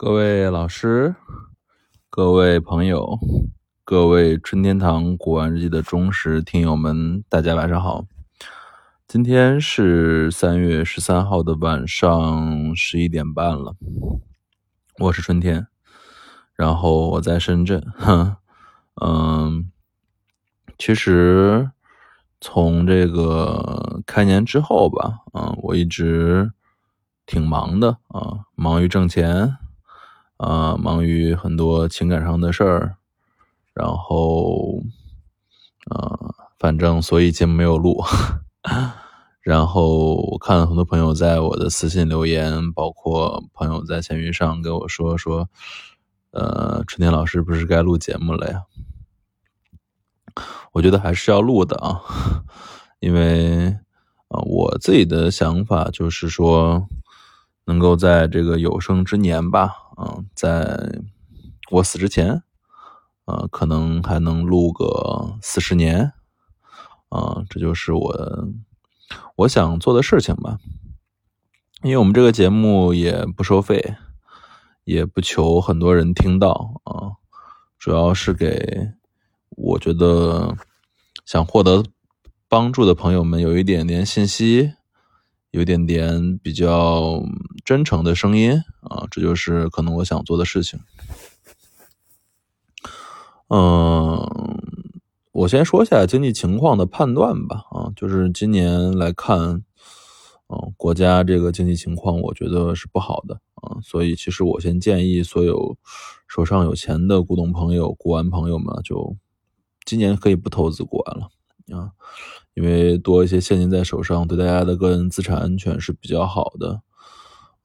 各位老师、各位朋友、各位春天堂古玩日记的忠实听友们，大家晚上好。今天是三月十三号的晚上十一点半了，我是春天，然后我在深圳。哼，嗯，其实从这个开年之后吧，嗯，我一直挺忙的啊，忙于挣钱。啊，忙于很多情感上的事儿，然后，啊，反正所以节目没有录。然后我看了很多朋友在我的私信留言，包括朋友在闲鱼上跟我说说，呃，春天老师不是该录节目了呀？我觉得还是要录的啊，因为啊，我自己的想法就是说，能够在这个有生之年吧。嗯，在我死之前，呃，可能还能录个四十年，啊，这就是我我想做的事情吧。因为我们这个节目也不收费，也不求很多人听到啊，主要是给我觉得想获得帮助的朋友们有一点点信息。有一点点比较真诚的声音啊，这就是可能我想做的事情。嗯，我先说一下经济情况的判断吧。啊，就是今年来看，嗯，国家这个经济情况，我觉得是不好的啊。所以，其实我先建议所有手上有钱的股东朋友、股玩朋友们，就今年可以不投资古玩了啊。因为多一些现金在手上，对大家的个人资产安全是比较好的。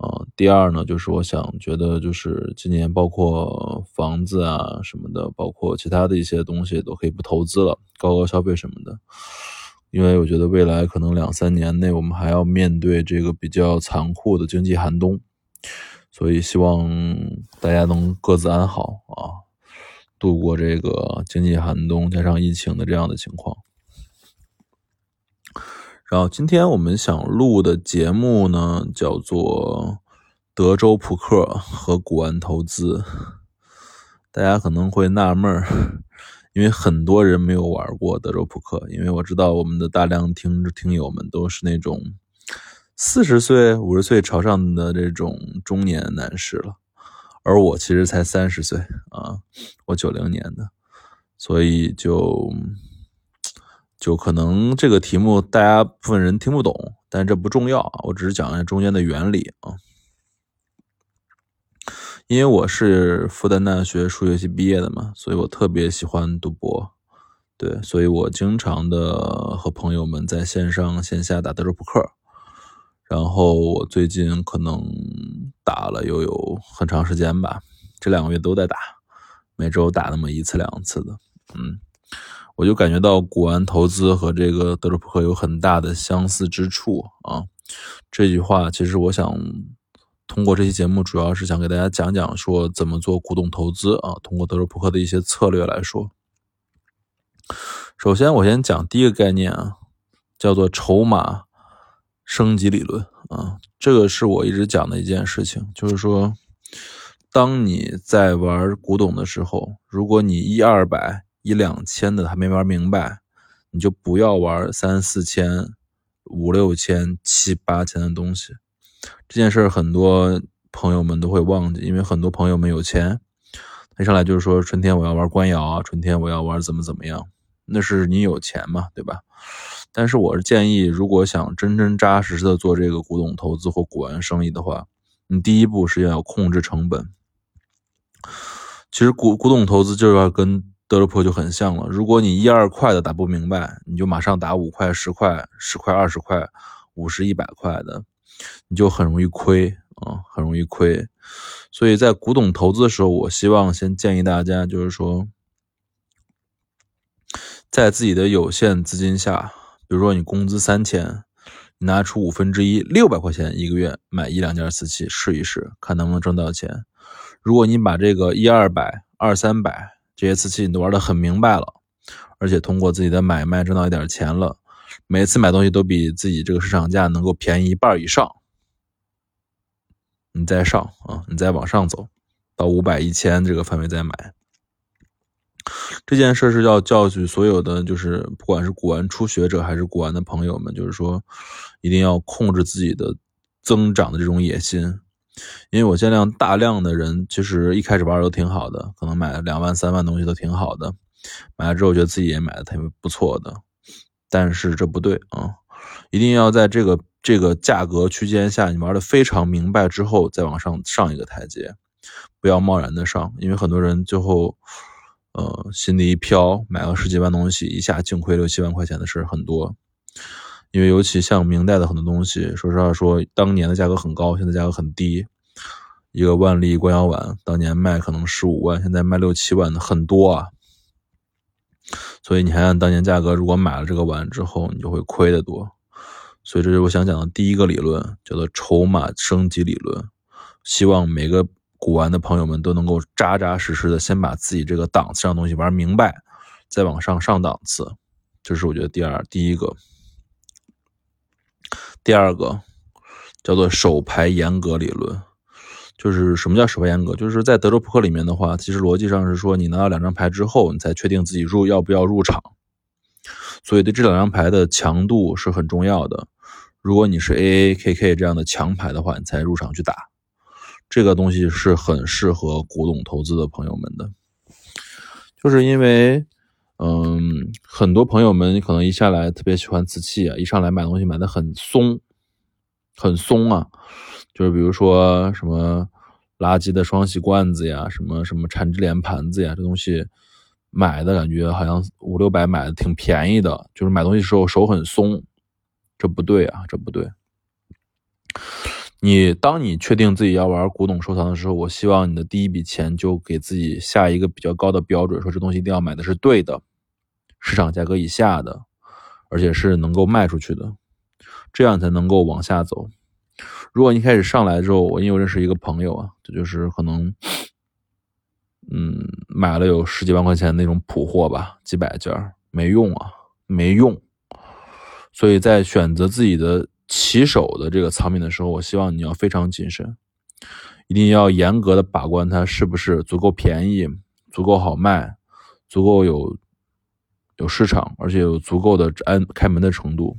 啊，第二呢，就是我想觉得，就是今年包括房子啊什么的，包括其他的一些东西都可以不投资了，高额消费什么的。因为我觉得未来可能两三年内，我们还要面对这个比较残酷的经济寒冬，所以希望大家能各自安好啊，度过这个经济寒冬加上疫情的这样的情况。然后今天我们想录的节目呢，叫做德州扑克和古玩投资。大家可能会纳闷儿，因为很多人没有玩过德州扑克。因为我知道我们的大量听听友们都是那种四十岁、五十岁朝上的这种中年男士了，而我其实才三十岁啊，我九零年的，所以就。就可能这个题目大家部分人听不懂，但这不重要啊，我只是讲一下中间的原理啊。因为我是复旦大学数学系毕业的嘛，所以我特别喜欢赌博，对，所以我经常的和朋友们在线上线下打德州扑克。然后我最近可能打了又有很长时间吧，这两个月都在打，每周打那么一次两次的，嗯。我就感觉到古玩投资和这个德州扑克有很大的相似之处啊！这句话其实我想通过这期节目，主要是想给大家讲讲说怎么做古董投资啊。通过德州扑克的一些策略来说，首先我先讲第一个概念啊，叫做筹码升级理论啊。这个是我一直讲的一件事情，就是说，当你在玩古董的时候，如果你一二百。一两千的还没玩明白，你就不要玩三四千、五六千、七八千的东西。这件事很多朋友们都会忘记，因为很多朋友们有钱，一上来就是说春天我要玩官窑啊，春天我要玩怎么怎么样，那是你有钱嘛，对吧？但是我是建议，如果想真真扎实实的做这个古董投资或古玩生意的话，你第一步是要控制成本。其实古古董投资就是要跟德州扑就很像了。如果你一二块的打不明白，你就马上打五块、十块、十块、二十块、五十、一百块的，你就很容易亏啊，很容易亏。所以在古董投资的时候，我希望先建议大家，就是说，在自己的有限资金下，比如说你工资三千，你拿出五分之一，六百块钱一个月买一两件瓷器试一试，看能不能挣到钱。如果你把这个一二百、二三百。这些瓷器你都玩的很明白了，而且通过自己的买卖挣到一点钱了，每次买东西都比自己这个市场价能够便宜一半以上，你再上啊，你再往上走，到五百、一千这个范围再买。这件事是要教训所有的，就是不管是古玩初学者还是古玩的朋友们，就是说一定要控制自己的增长的这种野心。因为我见量大量的人，其实一开始玩都挺好的，可能买了两万、三万东西都挺好的，买了之后觉得自己也买的特别不错的，但是这不对啊，一定要在这个这个价格区间下，你玩的非常明白之后，再往上上一个台阶，不要贸然的上，因为很多人最后。呃，心里一飘，买了十几万东西，一下净亏六七万块钱的事很多。因为尤其像明代的很多东西，说实话说，当年的价格很高，现在价格很低。一个万历官窑碗，当年卖可能十五万，现在卖六七万的很多啊。所以你还按当年价格，如果买了这个碗之后，你就会亏得多。所以这是我想讲的第一个理论，叫做筹码升级理论。希望每个。古玩的朋友们都能够扎扎实实的先把自己这个档次上东西玩明白，再往上上档次，这是我觉得第二第一个。第二个叫做手牌严格理论，就是什么叫手牌严格？就是在德州扑克里面的话，其实逻辑上是说，你拿到两张牌之后，你才确定自己入要不要入场，所以对这两张牌的强度是很重要的。如果你是 A A K K 这样的强牌的话，你才入场去打。这个东西是很适合古董投资的朋友们的，就是因为，嗯，很多朋友们可能一下来特别喜欢瓷器啊，一上来买东西买的很松，很松啊，就是比如说什么垃圾的双喜罐子呀，什么什么缠枝莲盘子呀，这东西买的感觉好像五六百买的挺便宜的，就是买东西时候手很松，这不对啊，这不对。你当你确定自己要玩古董收藏的时候，我希望你的第一笔钱就给自己下一个比较高的标准，说这东西一定要买的是对的，市场价格以下的，而且是能够卖出去的，这样才能够往下走。如果一开始上来之后，我因为我认识一个朋友啊，这就是可能，嗯，买了有十几万块钱那种普货吧，几百件没用啊，没用，所以在选择自己的。起手的这个藏品的时候，我希望你要非常谨慎，一定要严格的把关它是不是足够便宜、足够好卖、足够有有市场，而且有足够的安开门的程度。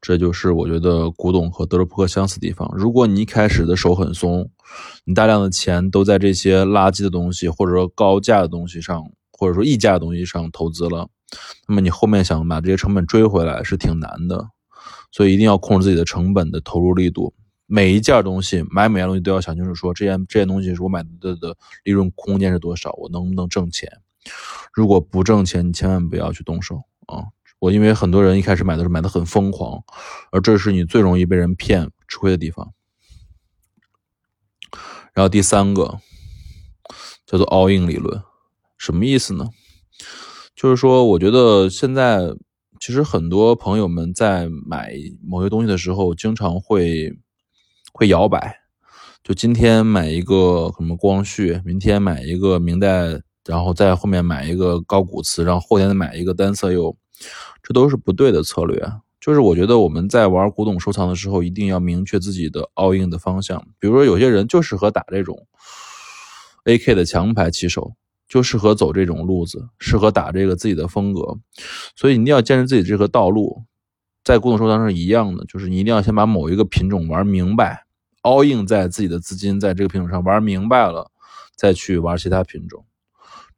这就是我觉得古董和德州扑克相似的地方。如果你一开始的手很松，你大量的钱都在这些垃圾的东西或者说高价的东西上，或者说溢价的东西上投资了。那么你后面想把这些成本追回来是挺难的，所以一定要控制自己的成本的投入力度。每一件东西买每样东西都要想清楚，说这件这件东西是我买的的利润空间是多少，我能不能挣钱？如果不挣钱，你千万不要去动手啊！我因为很多人一开始买的时候买的很疯狂，而这是你最容易被人骗吃亏的地方。然后第三个叫做 all in 理论，什么意思呢？就是说，我觉得现在其实很多朋友们在买某些东西的时候，经常会会摇摆。就今天买一个什么光绪，明天买一个明代，然后在后面买一个高古瓷，然后后天再买一个单色釉，这都是不对的策略。就是我觉得我们在玩古董收藏的时候，一定要明确自己的 all in 的方向。比如说，有些人就适合打这种 AK 的强牌起手。就适合走这种路子，适合打这个自己的风格，所以你一定要坚持自己这个道路，在古董收藏上一样的，就是你一定要先把某一个品种玩明白，all in 在自己的资金在这个品种上玩明白了，再去玩其他品种。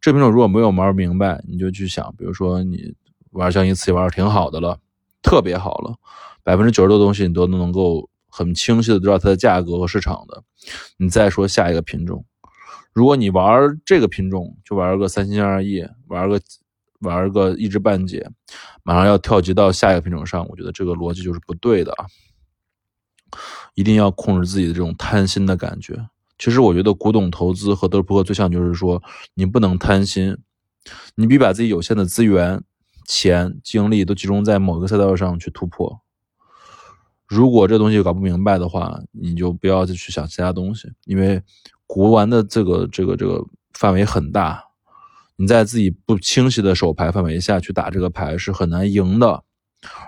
这品种如果没有玩明白，你就去想，比如说你玩像一次玩的挺好的了，特别好了，百分之九十多东西你都能够很清晰的知道它的价格和市场的，你再说下一个品种。如果你玩这个品种，就玩个三心二意，玩个玩个一知半解，马上要跳级到下一个品种上，我觉得这个逻辑就是不对的啊！一定要控制自己的这种贪心的感觉。其实我觉得古董投资和德扑克最像，就是说你不能贪心，你必须把自己有限的资源、钱、精力都集中在某一个赛道上去突破。如果这东西搞不明白的话，你就不要再去想其他东西，因为。古玩的这个这个这个范围很大，你在自己不清晰的手牌范围下去打这个牌是很难赢的。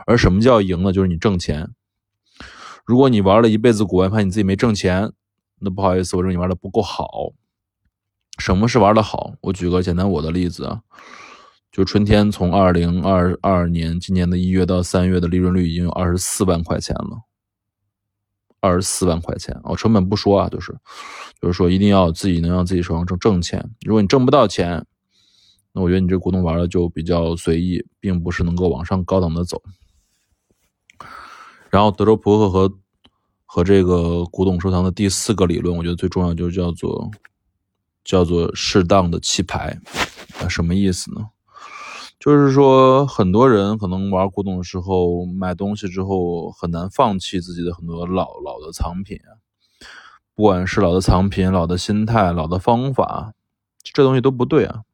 而什么叫赢呢？就是你挣钱。如果你玩了一辈子古玩牌，你自己没挣钱，那不好意思，我认为你玩的不够好。什么是玩的好？我举个简单我的例子啊，就春天从二零二二年今年的一月到三月的利润率已经有二十四万块钱了，二十四万块钱，我成本不说啊，就是就是说一定要自己能让自己手上挣挣钱。如果你挣不到钱，那我觉得你这股东玩的就比较随意，并不是能够往上高档的走。然后德州扑克和和这个古董收藏的第四个理论，我觉得最重要就是叫做。叫做适当的弃牌，啊，什么意思呢？就是说，很多人可能玩古董的时候，买东西之后很难放弃自己的很多老老的藏品啊，不管是老的藏品、老的心态、老的方法，这东西都不对啊。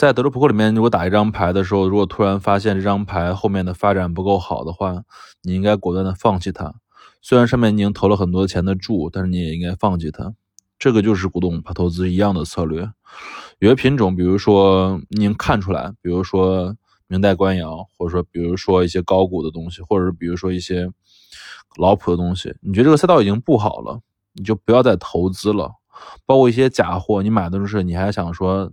在德州扑克里面，如果打一张牌的时候，如果突然发现这张牌后面的发展不够好的话，你应该果断的放弃它。虽然上面已经投了很多钱的注，但是你也应该放弃它。这个就是古董投资一样的策略，有些品种，比如说您看出来，比如说明代官窑，或者说比如说一些高古的东西，或者比如说一些老朴的东西，你觉得这个赛道已经不好了，你就不要再投资了。包括一些假货，你买的时候你还想说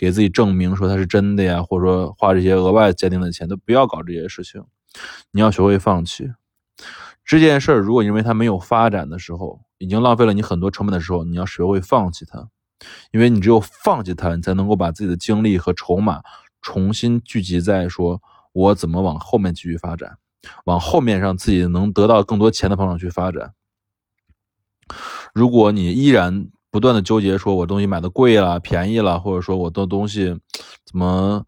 给自己证明说它是真的呀，或者说花这些额外鉴定的钱，都不要搞这些事情。你要学会放弃这件事儿。如果因为它没有发展的时候，已经浪费了你很多成本的时候，你要学会放弃它，因为你只有放弃它，你才能够把自己的精力和筹码重新聚集在说，我怎么往后面继续发展，往后面让自己能得到更多钱的方向去发展。如果你依然不断的纠结，说我东西买的贵了、便宜了，或者说我的东西怎么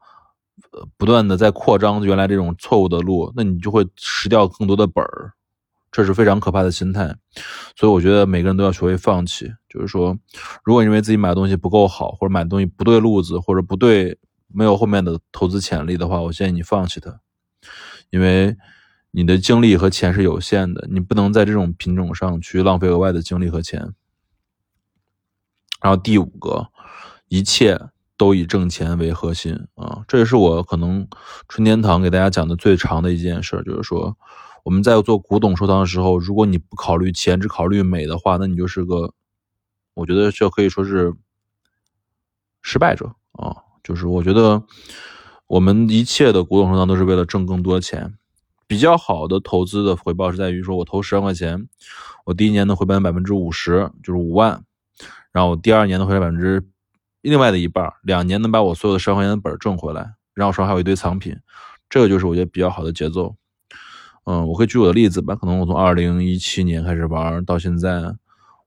不断的在扩张原来这种错误的路，那你就会失掉更多的本儿。这是非常可怕的心态，所以我觉得每个人都要学会放弃。就是说，如果你认为自己买的东西不够好，或者买的东西不对路子，或者不对，没有后面的投资潜力的话，我建议你放弃它，因为你的精力和钱是有限的，你不能在这种品种上去浪费额外的精力和钱。然后第五个，一切都以挣钱为核心啊，这也是我可能春天堂给大家讲的最长的一件事，就是说。我们在做古董收藏的时候，如果你不考虑钱，只考虑美的话，那你就是个，我觉得这可以说是失败者啊。就是我觉得我们一切的古董收藏都是为了挣更多钱。比较好的投资的回报是在于说，我投十万块钱，我第一年能回本百分之五十，就是五万，然后第二年能回来百分之另外的一半，两年能把我所有的十万块钱的本挣回来，然后手上还有一堆藏品，这个就是我觉得比较好的节奏。嗯，我可以举我的例子吧。可能我从二零一七年开始玩到现在，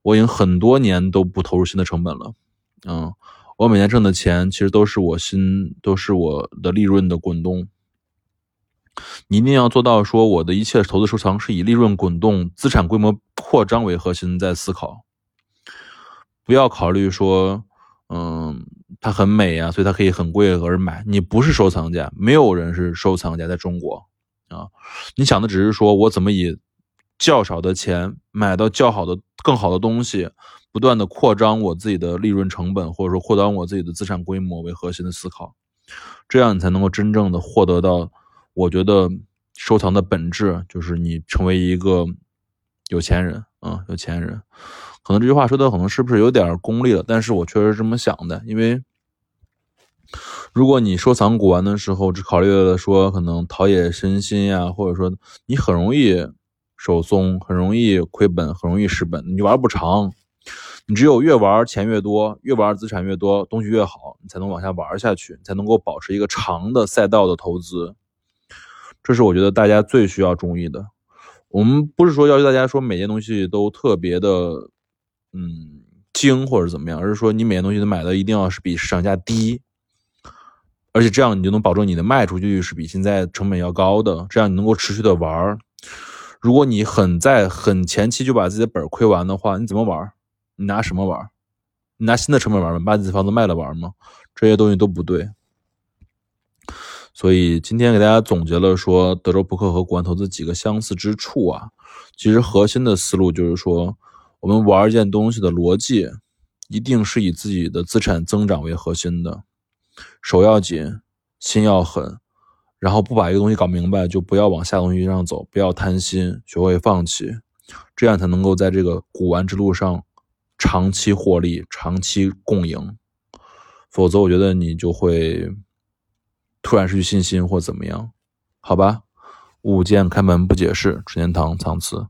我已经很多年都不投入新的成本了。嗯，我每年挣的钱其实都是我新，都是我的利润的滚动。你一定要做到说，我的一切投资收藏是以利润滚动、资产规模扩张为核心在思考，不要考虑说，嗯，它很美呀，所以它可以很贵而买。你不是收藏家，没有人是收藏家，在中国。啊，你想的只是说我怎么以较少的钱买到较好的、更好的东西，不断的扩张我自己的利润成本，或者说扩张我自己的资产规模为核心的思考，这样你才能够真正的获得到，我觉得收藏的本质就是你成为一个有钱人啊，有钱人。可能这句话说的可能是不是有点功利了，但是我确实这么想的，因为。如果你收藏古玩的时候只考虑了说可能陶冶身心呀，或者说你很容易手松，很容易亏本，很容易失本，你玩不长。你只有越玩钱越多，越玩资产越多，东西越好，你才能往下玩下去，你才能够保持一个长的赛道的投资。这是我觉得大家最需要注意的。我们不是说要求大家说每件东西都特别的精或者怎么样，而是说你每件东西都买的一定要是比市场价低。而且这样你就能保证你的卖出去是比现在成本要高的，这样你能够持续的玩。如果你很在很前期就把自己的本亏完的话，你怎么玩？你拿什么玩？你拿新的成本玩吗？把自己房子卖了玩吗？这些东西都不对。所以今天给大家总结了说德州扑克和古玩投资几个相似之处啊，其实核心的思路就是说，我们玩一件东西的逻辑一定是以自己的资产增长为核心的。手要紧心要狠然后不把一个东西搞明白就不要往下东西上走不要贪心学会放弃。这样才能够在这个古玩之路上长期获利长期共赢。否则我觉得你就会突然失去信心或怎么样。好吧五件开门不解释纯天堂藏词。